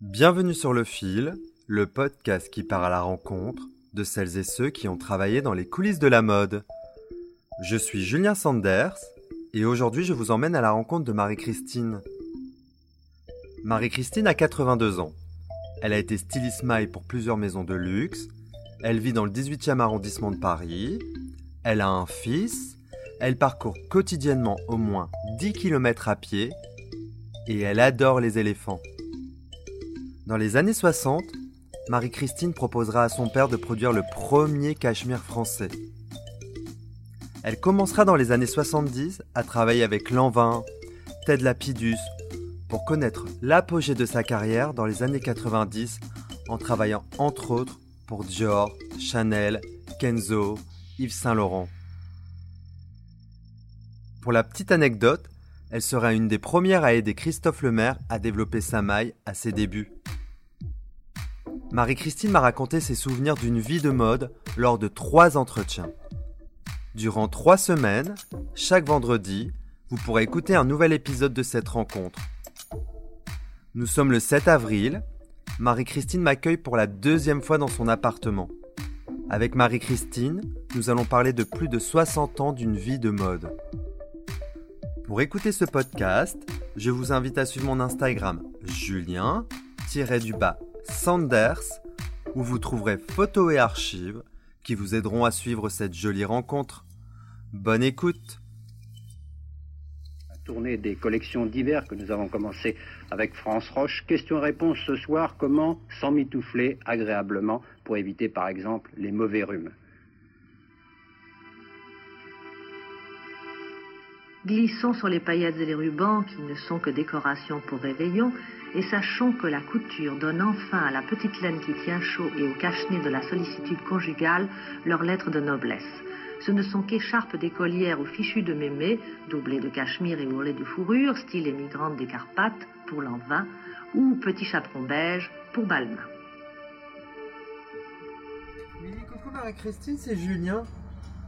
Bienvenue sur Le Fil, le podcast qui part à la rencontre de celles et ceux qui ont travaillé dans les coulisses de la mode. Je suis Julien Sanders et aujourd'hui je vous emmène à la rencontre de Marie-Christine. Marie-Christine a 82 ans. Elle a été styliste maille pour plusieurs maisons de luxe. Elle vit dans le 18e arrondissement de Paris. Elle a un fils. Elle parcourt quotidiennement au moins 10 km à pied. Et elle adore les éléphants. Dans les années 60, Marie-Christine proposera à son père de produire le premier cachemire français. Elle commencera dans les années 70 à travailler avec Lanvin, Ted Lapidus, pour connaître l'apogée de sa carrière dans les années 90 en travaillant entre autres pour Dior, Chanel, Kenzo, Yves Saint Laurent. Pour la petite anecdote, elle sera une des premières à aider Christophe Lemaire à développer sa maille à ses débuts. Marie-Christine m'a raconté ses souvenirs d'une vie de mode lors de trois entretiens. Durant trois semaines, chaque vendredi, vous pourrez écouter un nouvel épisode de cette rencontre. Nous sommes le 7 avril. Marie-Christine m'accueille pour la deuxième fois dans son appartement. Avec Marie-Christine, nous allons parler de plus de 60 ans d'une vie de mode. Pour écouter ce podcast, je vous invite à suivre mon Instagram julien-du-bas Sanders, où vous trouverez photos et archives qui vous aideront à suivre cette jolie rencontre. Bonne écoute La tournée des collections d'hiver que nous avons commencé avec France Roche. Question-réponse ce soir, comment s'emmitoufler agréablement pour éviter par exemple les mauvais rhumes? Glissons sur les paillettes et les rubans qui ne sont que décorations pour réveillon et sachons que la couture donne enfin à la petite laine qui tient chaud et au cache-nez de la sollicitude conjugale leur lettre de noblesse. Ce ne sont qu'écharpes d'écolières ou fichus de mémé, doublées de cachemire et ourlées de fourrure, style émigrante des Carpates pour l'envin, ou petit chaperon beige pour Balmain. Coucou Marie-Christine, c'est Julien.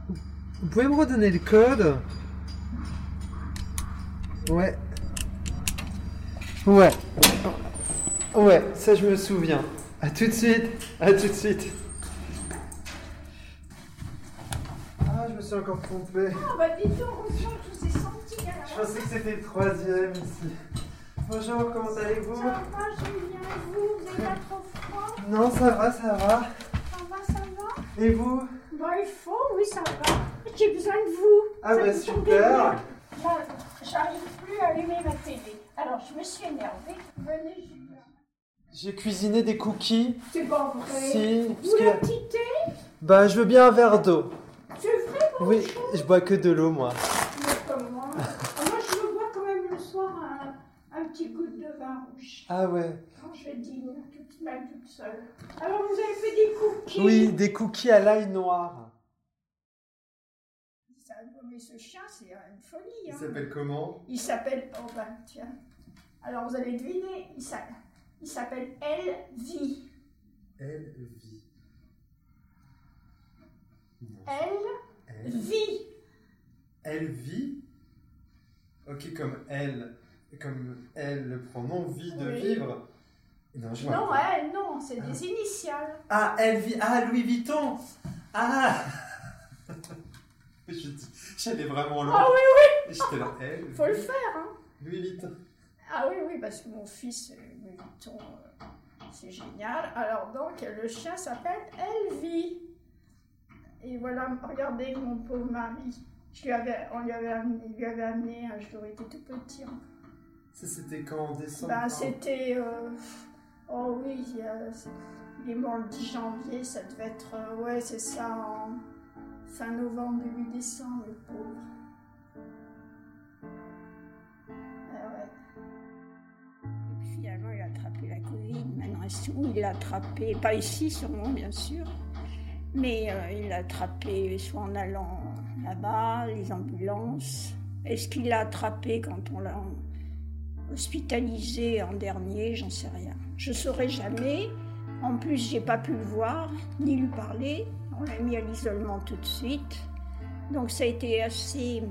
Vous pouvez me redonner le code? Ouais. Ouais. Ouais, ça je me souviens. À tout de suite. À tout de suite. Ah, je me suis encore trompé. Ah bah dis donc, je vous ai senti Je pensais que c'était le troisième ici. Bonjour, comment allez-vous? Ça va, Julien, et vous? Vous n'avez pas trop froid? Non, ça va, ça va. Ça va, ça va? Et vous? Bah il faut, oui, ça va. J'ai besoin de vous. Ah Ça bah super. J'arrive plus à allumer ma télé. Alors je me suis énervée. Venez, Julien. J'ai cuisiné des cookies. C'est pas vrai. Si, Vous que- la petit thé? Bah, je veux bien un verre d'eau. C'est vrai, mon Oui, chou je bois que de l'eau, moi. Mais comme moi. Ah, moi, je me bois quand même le soir un, un petit goutte de vin rouge. Ah ouais. Quand je dîne toute même toute seule. Alors vous avez fait des cookies? Oui, des cookies à l'ail noir. Ça, mais ce chien, c'est une folie. Hein. comment? Il s'appelle. Oh ben, tiens. Alors vous allez deviner, il s'a- il s'appelle Elvie. Elle vit. Elvie. Elle vit Ok, comme elle, comme elle, le pronom vie de Oui. vivre. Non, je Non, elle, non, c'est des initiales. Ah, elle vit. Ah, Louis Vuitton Ah Je dis- J'allais vraiment loin. Ah oui, Et J'étais là, elle. Faut le faire, hein. Louis Vuitton. Ah oui, oui, parce que mon fils, euh, Louis Vuitton, euh, c'est génial. Alors donc, le chien s'appelle Elvie. Et voilà, regardez mon pauvre mari. Je lui avais, on lui avait amené, il lui avait amené un jour, il était tout petit. hein. Ça, c'était quand en décembre Ben, c'était. euh, oh oui, il, est mort le 10 janvier, ça devait être. euh, ouais, c'est ça, en fin novembre, début décembre, le pauvre. Ah. Et puis finalement, il a attrapé la Covid. Maintenant, où il l'a attrapé, pas ici sûrement, bien sûr, mais euh, il l'a attrapé soit en allant là-bas, les ambulances. Est-ce qu'il l'a attrapé quand on l'a hospitalisé en dernier? J'en sais rien. Je saurais jamais. En plus, j'ai pas pu le voir ni lui parler. On l'a mis à l'isolement tout de suite. Donc ça a été assez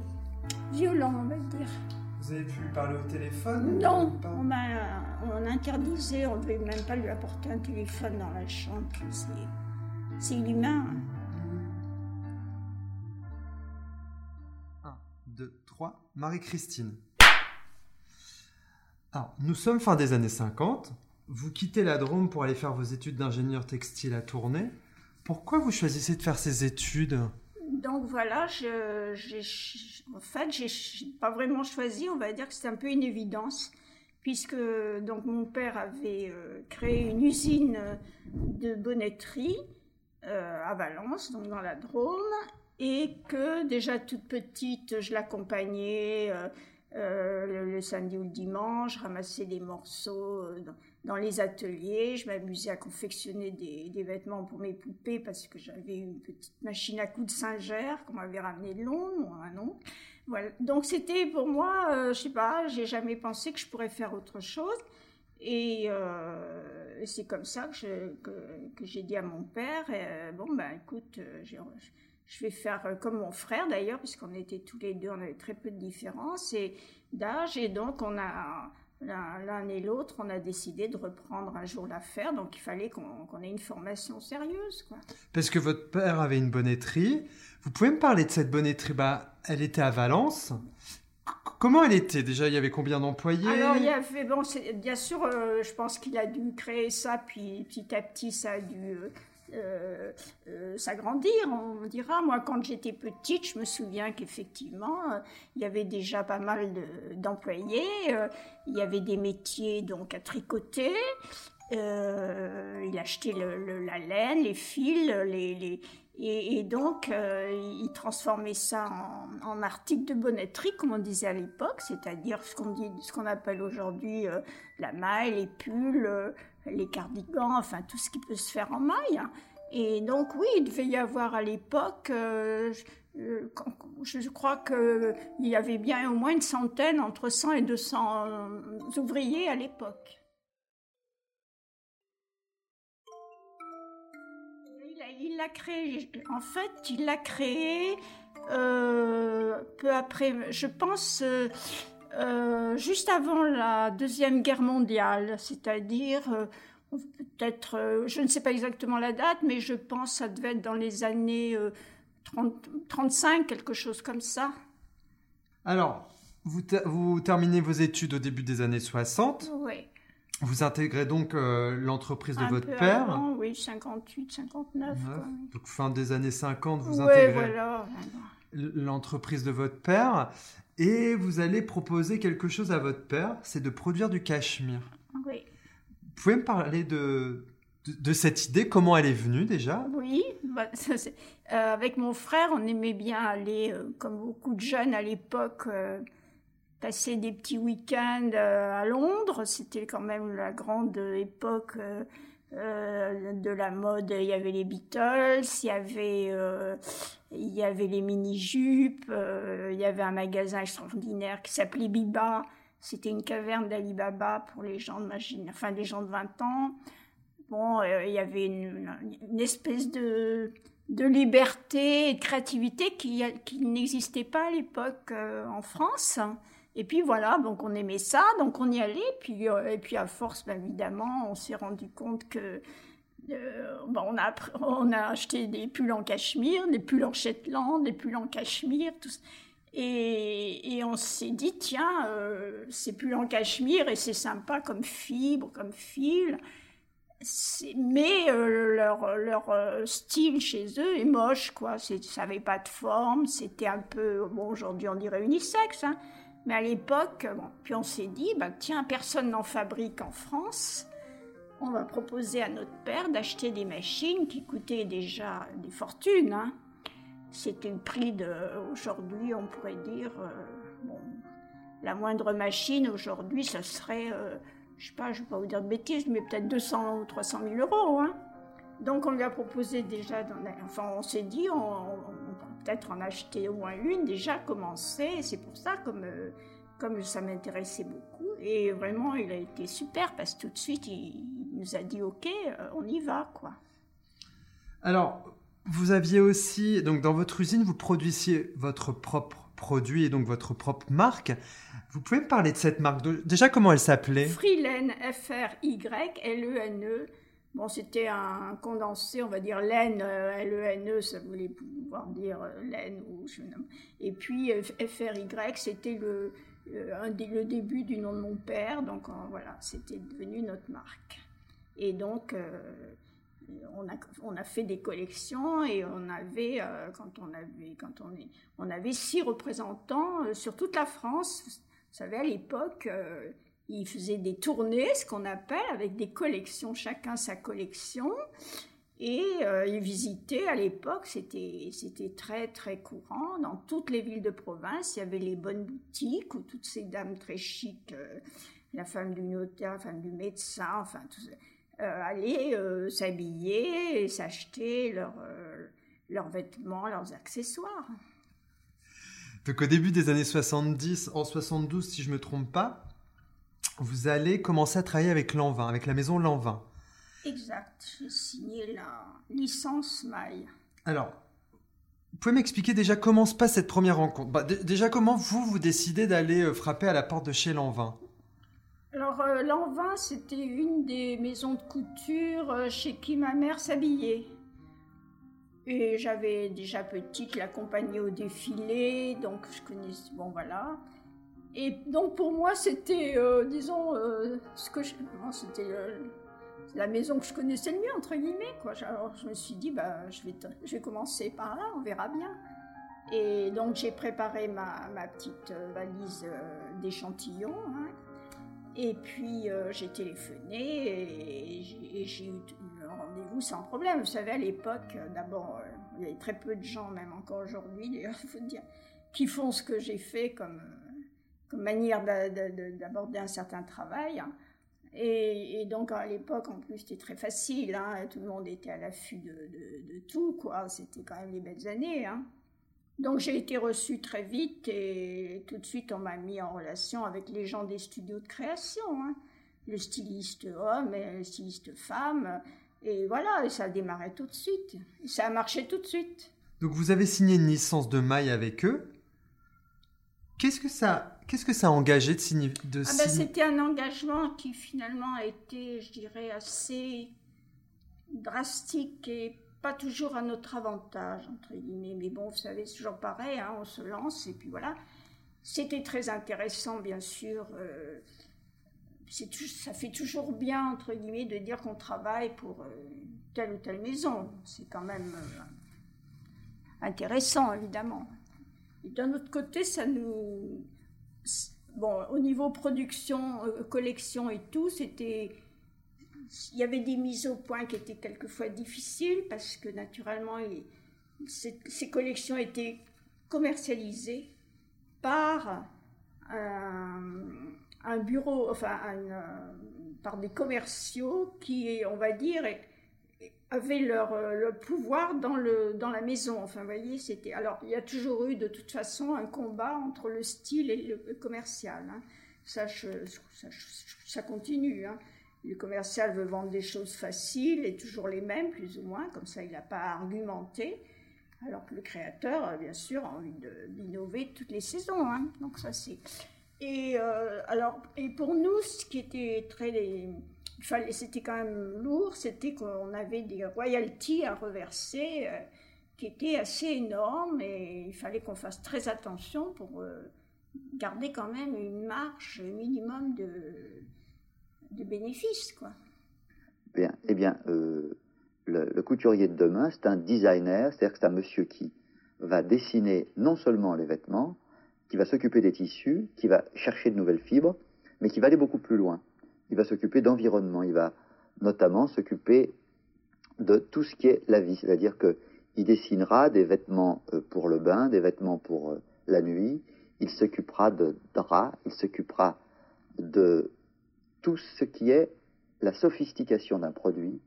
violent, on va dire. Vous avez pu parler au téléphone? Non, on, on interdisait, on ne devait même pas lui apporter un téléphone dans la chambre. C'est, c'est inhumain. 1, 2, 3, Marie-Christine. Alors, nous sommes fin des années 50. Vous quittez la Drôme pour aller faire vos études d'ingénieur textile à Tournai. Pourquoi vous choisissez de faire ces études? Donc voilà, je, j'ai- en fait, pas vraiment choisi, on va dire que c'était un peu une évidence, puisque donc mon père avait euh, créé une usine de bonnetterie euh, à Valence, donc dans la Drôme, et que déjà toute petite, je l'accompagnais euh, le, samedi ou le dimanche, je ramassais des morceaux dans les ateliers, je m'amusais à confectionner des, vêtements pour mes poupées parce que j'avais une petite machine à coudre Singer qu'on m'avait ramenée de Londres, un oncle. Voilà. Donc c'était pour moi, euh, je sais pas, j'ai jamais pensé que je pourrais faire autre chose. Et euh, c'est comme ça que, je- j'ai dit à mon père, euh, bon ben écoute, euh, j'ai- je vais faire comme mon frère d'ailleurs, puisqu'on était tous les deux, on avait très peu de différence d'âge, et donc on a l'un et l'autre, on a décidé de reprendre un jour l'affaire, donc il fallait qu'on ait une formation sérieuse, quoi. Parce que votre père avait une bonnetterie. Vous pouvez me parler de cette bonnetterie? Bah, elle était à Valence. Comment elle était? Déjà, il y avait combien d'employés? Alors il y avait, bon, bien sûr, euh, je pense qu'il a dû créer ça, puis petit à petit ça a dû euh, euh, euh, s'agrandir, on dira. Moi, quand j'étais petite, je me souviens qu'effectivement, euh, il y avait déjà pas mal de- d'employés, il y avait des métiers donc à tricoter. il achetait la laine, les fils, les, et, donc il transformait ça en, en article de bonnetterie, comme on disait à l'époque, c'est-à-dire ce qu'on appelle aujourd'hui la maille, les pulls, les cardigans, enfin tout ce qui peut se faire en maille. Et donc oui, il devait y avoir à l'époque, euh, je, euh, je crois qu'il y avait bien au moins une centaine, entre 100 et 200 ouvriers à l'époque. Il l'a créé, en fait, il l'a créé euh, peu après, je pense, euh, euh, juste avant la Deuxième Guerre mondiale, c'est-à-dire euh, peut-être, euh, je ne sais pas exactement la date, mais je pense que ça devait être dans les années euh, 30 35, quelque chose comme ça. Alors, vous, vous terminez vos études au début des années 60. Oui. Vous intégrez donc l'entreprise de Un votre peu père. avant, oui, 58, 59. Neuf. quoi. Donc fin des années 50, vous intégrez voilà. l'entreprise de votre père et vous allez proposer quelque chose à votre père, c'est de produire du cachemire. Oui. Vous pouvez me parler de, de, de cette idée, comment elle est venue déjà? Oui, bah, ça, euh, avec mon frère, on aimait bien aller, euh, comme beaucoup de jeunes à l'époque, euh, passer des petits week-ends à Londres. C'était quand même la grande époque euh, de la mode. Il y avait les Beatles, il y avait, euh, il y avait les mini-jupes, euh, il y avait un magasin extraordinaire qui s'appelait Biba. C'était une caverne d'Alibaba pour les gens de ma enfin les gens de 20 ans. Bon, euh, il y avait une, espèce de, de liberté et de créativité qui, qui n'existait pas à l'époque euh, en France. Et puis voilà, donc on aimait ça, donc on y allait. Puis, et puis à force, ben, évidemment, on s'est rendu compte que euh, on, a, on a acheté des pulls en cachemire, des pulls en Shetland, des pulls en cachemire, tout ça. Et, on s'est dit, tiens, euh, ces pulls en cachemire, et c'est sympa comme fibre, comme fil. Mais euh, leur, leur euh, style chez eux est moche, quoi. Ça n'avait pas de forme, c'était un peu, bon, aujourd'hui on dirait unisexe, hein. mais à l'époque, puis on s'est dit, bah, tiens, personne n'en fabrique en France. On va proposer à notre père d'acheter des machines qui coûtaient déjà des fortunes. Hein. C'était le prix de, aujourd'hui, on pourrait dire, euh, bon, la moindre machine aujourd'hui, ça serait, euh, je sais pas, je vais pas vous dire de bêtises, mais peut-être 200 ou 300 000 euros. Hein. Donc on lui a proposé déjà, d'en a- enfin on s'est dit, on, peut peut-être en acheter au moins une, déjà commencer. C'est pour ça, comme, euh, comme ça m'intéressait beaucoup, et vraiment il a été super parce que tout de suite il nous a dit ok, euh, on y va quoi. Alors, vous aviez aussi, donc dans votre usine, vous produisiez votre propre produit et donc votre propre marque. Vous pouvez me parler de cette marque? Déjà, comment elle s'appelait? Freelaine, F-R-Y-L-E-N-E. Bon, c'était un condensé, on va dire laine, L-E-N-E, ça voulait pouvoir dire laine ou je Et puis F-R-Y, c'était le début du nom de mon père, donc voilà, c'était devenu notre marque. Et donc, on a, on a fait des collections et on avait, euh, quand on avait, quand on est, on avait six représentants euh, sur toute la France. Vous savez, à l'époque, euh, ils faisaient des tournées, ce qu'on appelle, avec des collections, chacun sa collection. Et ils visitaient à l'époque, c'était, c'était très très courant. Dans toutes les villes de province, il y avait les bonnes boutiques où toutes ces dames très chics, la femme du notaire, la femme du médecin, enfin tout ça euh, aller euh, s'habiller et s'acheter leurs euh, leurs vêtements, leurs accessoires. Donc au début des années 70, en 72 si je ne me trompe pas, vous allez commencer à travailler avec Lanvin, avec la maison Lanvin. Exact, j'ai signé la licence maille. Alors, vous pouvez m'expliquer déjà comment se passe cette première rencontre? Bah, Déjà comment vous, vous décidez d'aller frapper à la porte de chez Lanvin? Alors, euh, Lanvin, c'était une des maisons de couture euh, chez qui ma mère s'habillait. Et j'avais déjà petite l'accompagner au défilé, donc je connaissais. Bon, voilà. Et donc, pour moi, c'était, euh, disons, ce que je. C'était la maison que je connaissais le mieux, entre guillemets, quoi. Alors, je me suis dit, bah, je vais, je vais commencer par là, on verra bien. Et donc, j'ai préparé ma, ma petite valise d'échantillons. Hein, et puis euh, j'ai téléphoné et j'ai eu un rendez-vous sans problème. Vous savez, à l'époque, euh, d'abord, euh, il y avait très peu de gens, même encore aujourd'hui, d'ailleurs, il faut dire, qui font ce que j'ai fait comme, comme manière d'aborder un certain travail. Et, donc à l'époque, en plus, c'était très facile. Hein. Tout le monde était à l'affût de, de, tout, quoi. C'était quand même les belles années. Hein. Donc j'ai été reçue très vite et tout de suite on m'a mis en relation avec les gens des studios de création, hein. le styliste homme et le styliste femme. Et voilà, ça a démarré tout de suite. Ça a marché tout de suite. Donc vous avez signé une licence de maille avec eux. Qu'est-ce que ça, qu'est-ce que ça a engagé de signer de ah ben, C'était un engagement qui finalement a été, je dirais, assez drastique et pas toujours à notre avantage, entre guillemets. Mais bon, vous savez, c'est toujours pareil, hein, on se lance et puis voilà. C'était très intéressant, bien sûr. Euh, ça fait toujours bien, entre guillemets, de dire qu'on travaille pour euh, telle ou telle maison. C'est quand même euh, intéressant, évidemment. Et d'un autre côté, ça nous... Bon, au niveau production, collection et tout, c'était il y avait des mises au point qui étaient quelquefois difficiles parce que naturellement ces, collections étaient commercialisées par un, bureau, enfin euh, par des commerciaux qui, on va dire, avaient leur, euh, pouvoir dans, le, dans la maison. Enfin, voyez, c'était. Alors, il y a toujours eu de toute façon un combat entre le style et le commercial. Hein. Ça, ça, continue. Hein. Le commercial veut vendre des choses faciles et toujours les mêmes, plus ou moins, comme ça il n'a pas à argumenter. Alors que le créateur, bien sûr, a envie d'innover toutes les saisons. Hein. Donc ça c'est. Et euh, alors, et pour nous, ce qui était très, fallait, c'était quand même lourd, c'était qu'on avait des royalties à reverser euh, qui étaient assez énormes et il fallait qu'on fasse très attention pour euh, garder quand même une marge minimum de de bénéfices, quoi. Bien, eh bien, euh, le, couturier de demain, c'est un designer, c'est-à-dire que c'est un monsieur qui va dessiner non seulement les vêtements, qui va s'occuper des tissus, qui va chercher de nouvelles fibres, mais qui va aller beaucoup plus loin. Il va s'occuper d'environnement, il va notamment s'occuper de tout ce qui est la vie, c'est-à-dire qu'il dessinera des vêtements euh, pour le bain, des vêtements pour euh, la nuit, il s'occupera de draps, il s'occupera de tout ce qui est la sophistication d'un produit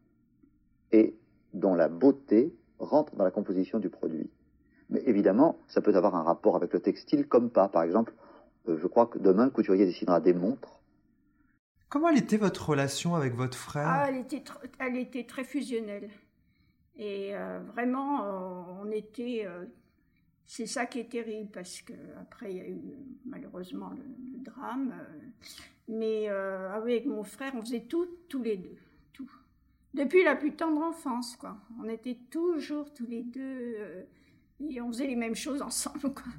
et dont la beauté rentre dans la composition du produit. Mais évidemment, ça peut avoir un rapport avec le textile comme pas. Par exemple, euh, je crois que demain, le couturier dessinera des montres. Comment elle était votre relation avec votre frère? Ah, elle, était elle était très fusionnelle. Et euh, vraiment, euh, on était c'est ça qui est terrible parce que après il y a eu malheureusement le, drame. mais avec mon frère, on faisait tout tous les deux, tout. Depuis la plus tendre enfance, quoi. On était toujours tous les deux et on faisait les mêmes choses ensemble, quoi.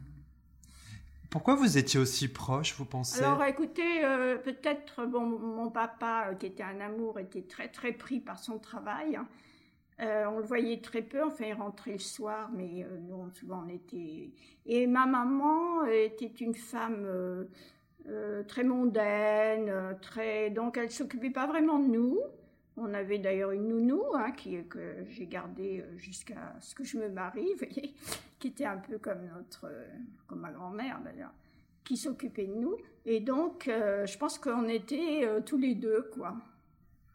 Pourquoi vous étiez aussi proches, vous pensez? Alors écoutez, euh, peut-être, bon, mon papa, euh, qui était un amour, était très très pris par son travail. Euh, on le voyait très peu, enfin il rentrait le soir, mais nous souvent on était... Et ma maman était une femme très mondaine, très... donc elle s'occupait pas vraiment de nous. On avait d'ailleurs une nounou hein, qui, que j'ai gardée jusqu'à ce que je me marie, voyez qui était un peu comme notre, comme ma grand-mère d'ailleurs, qui s'occupait de nous. Et donc, euh, je pense qu'on était euh, tous les deux, quoi.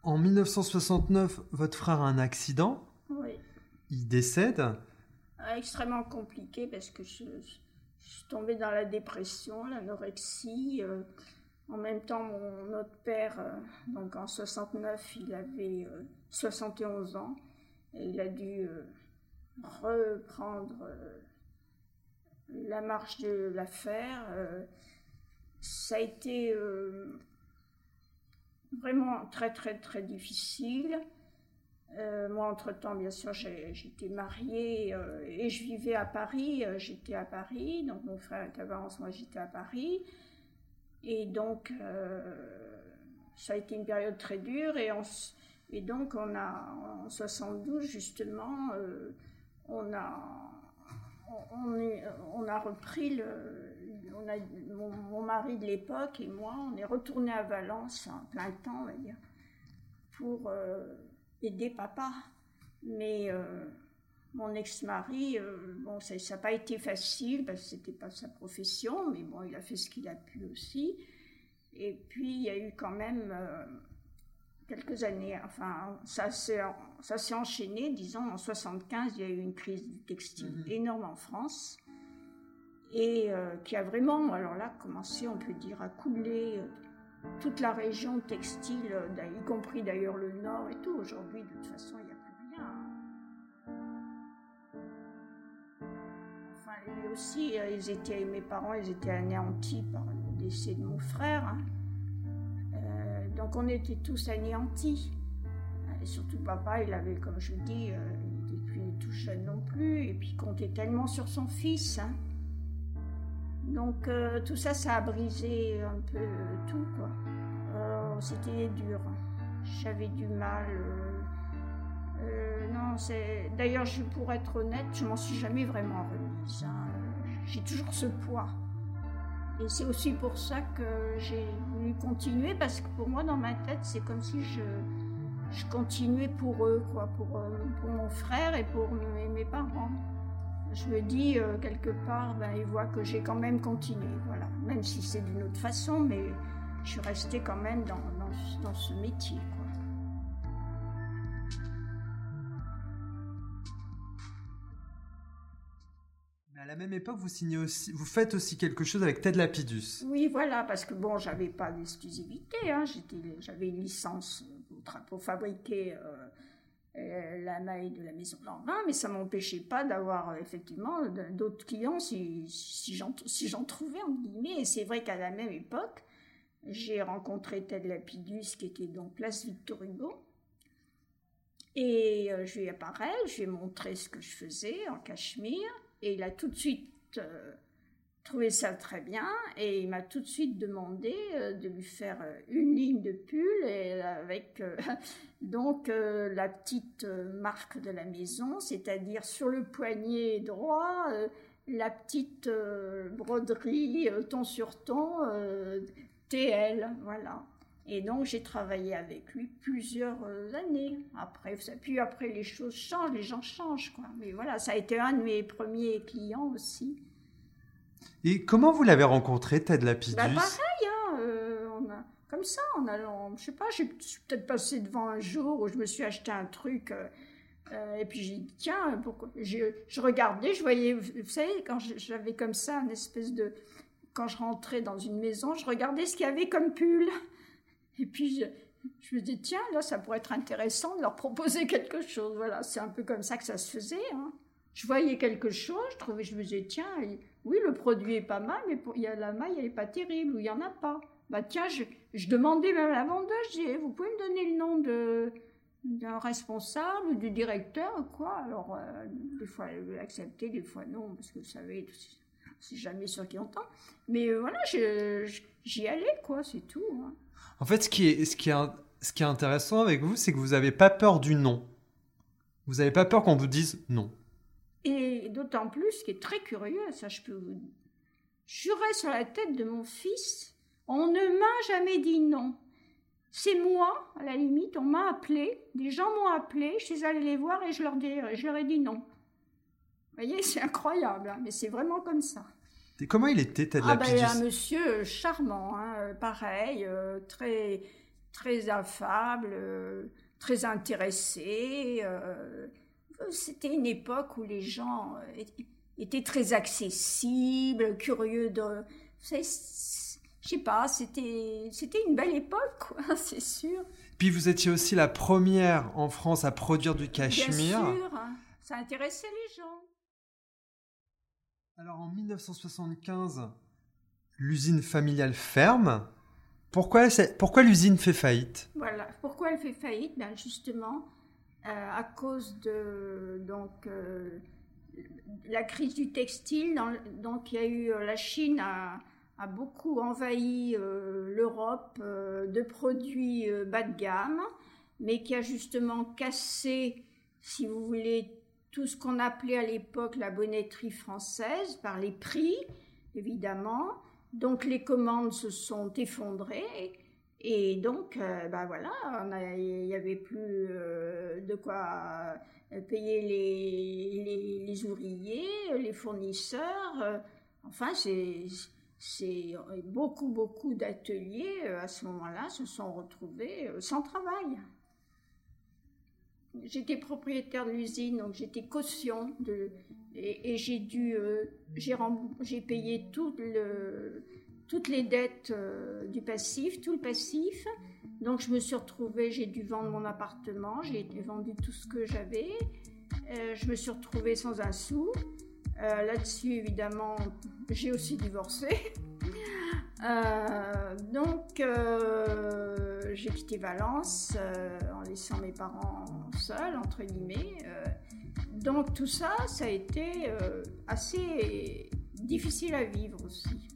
En 1969, votre frère a un accident. Oui. Il décède. Ah, extrêmement compliqué parce que je, suis tombée dans la dépression, l'anorexie. Euh, en même temps, mon, notre père, donc en 69, il avait 71 ans et il a dû reprendre euh, la marche de l'affaire. Euh, ça a été euh, vraiment très très très difficile. moi, entre-temps, bien sûr, j'étais mariée et je vivais à Paris. j'étais à Paris, donc mon frère était à Valence, moi j'étais à Paris. Et donc, ça a été une période très dure. Et, et donc, on a, en 72, justement, on a, on, a repris le. On a, mon, mari de l'époque et moi, on est retourné à Valence en plein temps, on va dire, pour euh, aider papa. Mais euh, mon ex-mari, euh, bon, ça n'a pas été facile parce que c'était pas sa profession, mais bon, il a fait ce qu'il a pu aussi. Et puis, il y a eu quand même quelques années. Enfin, ça s'est enchaîné. Disons, en 75, il y a eu une crise du textile mhm. énorme en France et euh, qui a vraiment, alors là, commencé, on peut dire, à couler euh, toute la région textile, euh, y compris d'ailleurs le Nord et tout. Aujourd'hui, de toute façon, il n'y a plus rien. Enfin, lui aussi, ils étaient, mes parents, ils étaient anéantis par le décès de mon frère. Hein. Donc on était tous anéantis. Et surtout papa, il avait, comme je dis, il n'était plus tout jeune non plus, et puis comptait tellement sur son fils. Hein. Donc euh, tout ça, ça a brisé un peu tout. Oh, c'était dur. J'avais du mal. Euh, non, c'est. D'ailleurs, pour être honnête, je m'en suis jamais vraiment remise. Hein. J'ai toujours ce poids. Et c'est aussi pour ça que j'ai voulu continuer, parce que pour moi, dans ma tête, c'est comme si je, continuais pour eux, quoi, pour, euh, pour mon frère et pour mes, parents. Je me dis, euh, quelque part, ben, ils voient que j'ai quand même continué, voilà. Même si c'est d'une autre façon, mais je suis restée quand même dans, dans, dans ce métier. la même époque, vous signez aussi, vous faites aussi quelque chose avec Ted Lapidus. Oui, voilà, parce que bon, j'avais pas d'exclusivité, hein, j'avais une licence pour, fabriquer euh, la maille de la maison Lanvin, mais ça m'empêchait pas d'avoir euh, effectivement d'autres clients si, j'en trouvais, en guillemets. Et c'est vrai qu'à la même époque, j'ai rencontré Ted Lapidus, qui était donc place Victor Hugo. Et je lui ai je lui ai montré ce que je faisais en cachemire. Et il a tout de suite euh, trouvé ça très bien et il m'a tout de suite demandé euh, de lui faire euh, une ligne de pull et avec donc la petite marque de la maison, c'est-à-dire sur le poignet droit la petite broderie ton sur ton TL, voilà. Et donc j'ai travaillé avec lui plusieurs euh, années. Après, puis après les choses changent, les gens changent quoi. Mais voilà, ça a été un de mes premiers clients aussi. Et comment vous l'avez rencontré, Ted Lapidus bah, Pareil, hein, euh, comme ça, en allant, je sais pas, j'ai peut-être passé devant un jour où je me suis acheté un truc. Euh, et puis j'ai dit, tiens, je, je, regardais, je voyais, vous savez, quand j'avais comme ça une espèce de. Quand je rentrais dans une maison, je regardais ce qu'il y avait comme pull. Et puis, je, me dis, tiens, là, ça pourrait être intéressant de leur proposer quelque chose. Voilà, c'est un peu comme ça que ça se faisait. Hein. Je voyais quelque chose, je trouvais, je me disais, tiens, oui, le produit est pas mal, mais pour, il y a la maille, elle est pas terrible, ou il y en a pas. Bah tiens, je, demandais même à la vendeuse, je disais, vous pouvez me donner le nom de d'un responsable du directeur quoi Alors, euh, des fois, elle acceptait, des fois non, parce que vous savez, c'est jamais sûr qui entend. Mais euh, voilà, j'y allais, quoi, c'est tout. Hein. En fait, ce qui est, ce qui est, ce qui est intéressant avec vous, c'est que vous n'avez pas peur du non. Vous n'avez pas peur qu'on vous dise non. Et d'autant plus, ce qui est très curieux, ça je peux vous jurer sur la tête de mon fils, on ne m'a jamais dit non. C'est moi, à la limite, on m'a appelé, des gens m'ont appelé, je suis allée les voir et je leur, je leur ai dit non. Vous voyez, c'est incroyable, hein, mais c'est vraiment comme ça. Et comment il était, Ted ah ben, Un monsieur charmant, hein, pareil, euh, très, très affable, euh, très intéressé. Euh, c'était une époque où les gens étaient très accessibles, curieux de. Je sais pas, c'était c'était une belle époque, quoi, c'est sûr. Puis vous étiez aussi la première en France à produire du cachemire. Bien sûr, hein. ça intéressait les gens. Alors en 1975, l'usine familiale ferme. Pourquoi, pourquoi l'usine fait faillite? Voilà, pourquoi elle fait faillite? Ben Justement, euh, à cause de donc, euh, la crise du textile. donc il y a eu euh, la Chine a, a beaucoup envahi l'Europe de produits bas de gamme, mais qui a justement cassé, si vous voulez, tout ce qu'on appelait à l'époque la bonnetterie française par les prix, évidemment. Donc les commandes se sont effondrées et donc, ben voilà, il n'y avait plus euh, de quoi euh, payer les, les, ouvriers, les fournisseurs. enfin, c'est beaucoup, beaucoup d'ateliers à ce moment-là se sont retrouvés sans travail. J'étais propriétaire de l'usine, donc j'étais caution de, et, j'ai dû, j'ai payé tout le, toutes les dettes euh, du passif, tout le passif. Donc je me suis retrouvée, j'ai dû vendre mon appartement, j'ai vendu tout ce que j'avais. Euh, je me suis retrouvée sans un sou. Euh, là-dessus, évidemment, j'ai aussi divorcé. donc, j'ai quitté Valence en laissant mes parents seuls, entre guillemets. donc, tout ça, ça a été assez difficile à vivre aussi.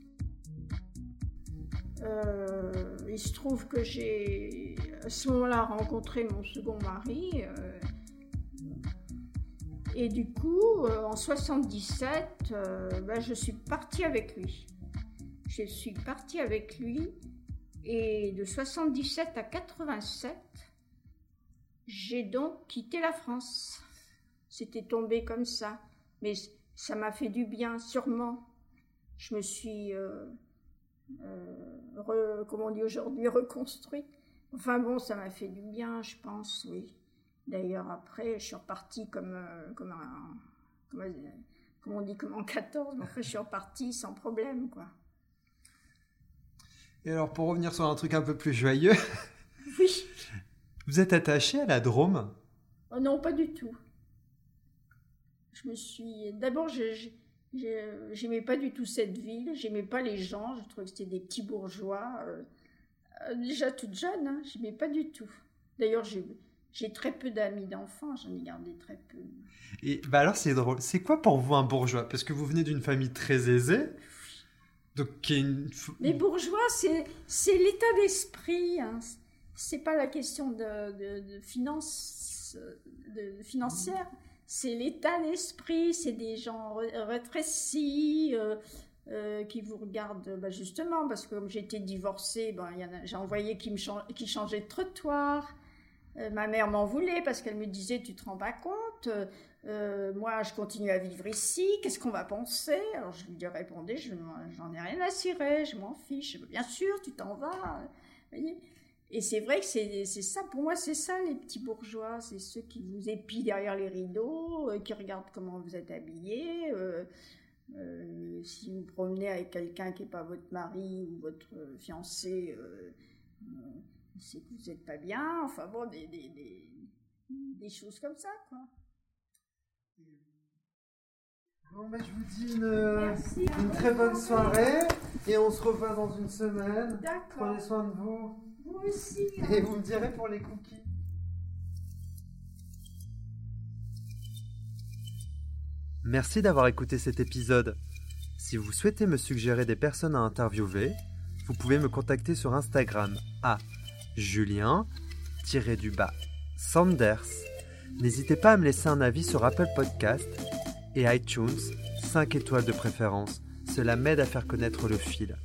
Euh, il se trouve que j'ai à ce moment-là rencontré mon second mari. Euh, et du coup, euh, en 77, ben, je suis partie avec lui. Je suis partie avec lui. Et de 77 à 87, j'ai donc quitté la France. C'était tombé comme ça. Mais ça m'a fait du bien, sûrement. Je me suis euh, comment on dit aujourd'hui, reconstruit. Enfin bon, ça m'a fait du bien, je pense, oui. D'ailleurs, après, je suis repartie comme, euh, comme un. Comme, on dit, comme en 14, mais après, je suis repartie sans problème, quoi. Et alors, pour revenir sur un truc un peu plus joyeux. Oui. Vous êtes attaché à la Drôme? Oh Non, pas du tout. Je me suis. D'abord, je J'aimais pas du tout cette ville, j'aimais pas les gens, je trouvais que c'était des petits bourgeois. Euh, euh, déjà toute jeune, hein, j'aimais pas du tout. D'ailleurs, j'ai très peu d'amis d'enfants, j'en ai gardé très peu. Et bah alors c'est drôle, c'est quoi pour vous un bourgeois? Parce que vous venez d'une famille très aisée. Donc, une... Les bourgeois, c'est l'état d'esprit. Hein. C'est pas la question de, de, de finance, de, financière c'est l'état d'esprit, c'est des gens rétrécis euh, euh, qui vous regardent bah, justement parce que comme j'étais divorcée, ben, j'ai envoyé qui, me qui changeait de trottoir. Euh, ma mère m'en voulait parce qu'elle me disait tu te rends pas compte, moi je continue à vivre ici, qu'est-ce qu'on va penser? Alors je lui répondais je j'en ai rien à cirer, je m'en fiche. Bien sûr tu t'en vas. Voyez et c'est vrai que c'est ça, pour moi, c'est ça les petits bourgeois, c'est ceux qui vous épient derrière les rideaux, euh, qui regardent comment vous êtes habillé. Euh, euh, si vous promenez avec quelqu'un qui n'est pas votre mari ou votre fiancé, c'est que vous n'êtes pas bien. Enfin bon, des, des, des, des choses comme ça, quoi. Bon, bah, je vous dis une, Merci. une très bonne soirée et on se revoit dans une semaine. D'accord. Prenez soin de vous Vous aussi. et vous me direz pour les cookies. Merci d'avoir écouté cet épisode. Si vous souhaitez me suggérer des personnes à interviewer, vous pouvez me contacter sur Instagram à julien-du-bas Sanders. N'hésitez pas à me laisser un avis sur Apple Podcast et iTunes, 5 étoiles de préférence. Cela m'aide à faire connaître le fil.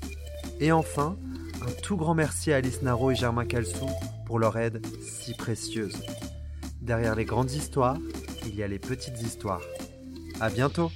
Et enfin, un tout grand merci à Alice Naro et Germain Calsou pour leur aide si précieuse. Derrière les grandes histoires, il y a les petites histoires. À bientôt!